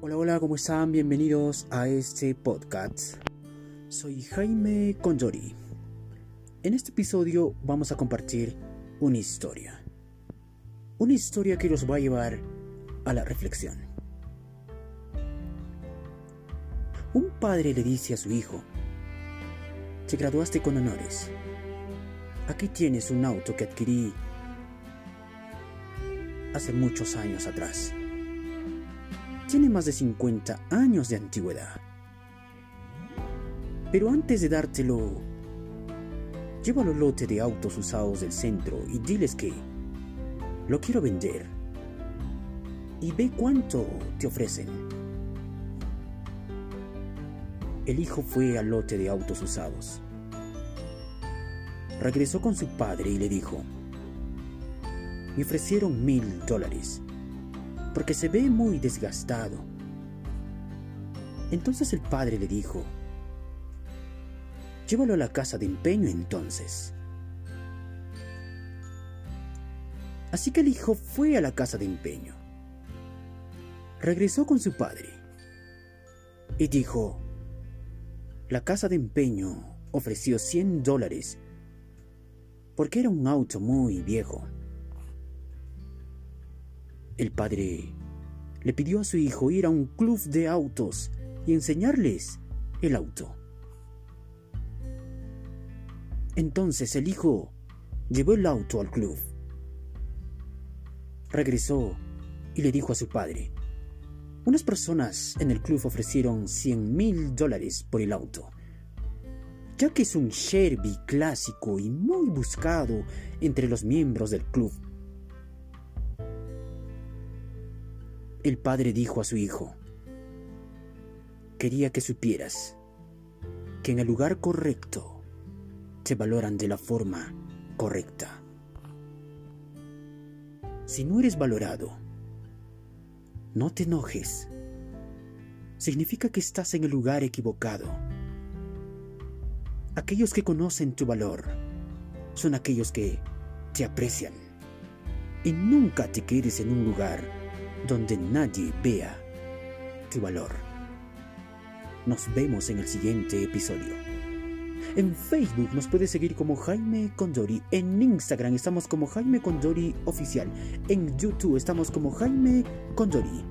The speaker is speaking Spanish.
Hola, ¿cómo están? Bienvenidos a este podcast. Soy Jaime Conjori. En este episodio vamos a compartir una historia. Una historia que los va a llevar a la reflexión. Un padre le dice a su hijo, te graduaste con honores. Aquí tienes un auto que adquirí hace muchos años atrás. Tiene más de 50 años de antigüedad. Pero antes de dártelo, llévalo al lote de autos usados del centro y diles que lo quiero vender. Y ve cuánto te ofrecen. El hijo fue al lote de autos usados. Regresó con su padre y le dijo, me ofrecieron mil dólares, porque se ve muy desgastado. Entonces el padre le dijo, llévalo a la casa de empeño entonces. Así que el hijo fue a la casa de empeño. Regresó con su padre y dijo, la casa de empeño ofreció 100 dólares porque era un auto muy viejo. El padre le pidió a su hijo ir a un club de autos y enseñarles el auto. Entonces el hijo llevó el auto al club. Regresó y le dijo a su padre, unas personas en el club ofrecieron 100 mil dólares por el auto, ya que es un Shelby clásico y muy buscado entre los miembros del club. El padre dijo a su hijo, quería que supieras que en el lugar correcto se valoran de la forma correcta. Si no eres valorado, no te enojes. Significa que estás en el lugar equivocado. Aquellos que conocen tu valor son aquellos que te aprecian. Y nunca te quedes en un lugar donde nadie vea tu valor. Nos vemos en el siguiente episodio. En Facebook nos puedes seguir como Jaime Condori. En Instagram estamos como Jaime Condori Oficial. En YouTube estamos como Jaime Condori.